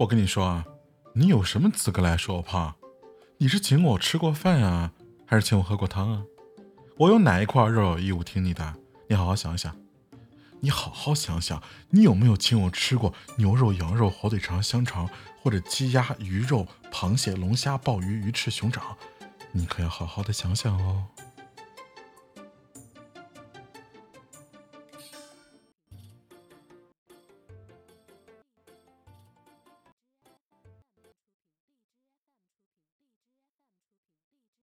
我跟你说啊你有什么资格来说我胖你是请我吃过饭啊还是请我喝过汤啊？我有哪一块肉有义务听你的？你好好想想。你好好想想你有没有请我吃过牛肉羊肉火腿肠香肠或者鸡鸭鱼肉螃蟹龙虾鲍鱼鱼翅熊掌？你可要好好的想想哦。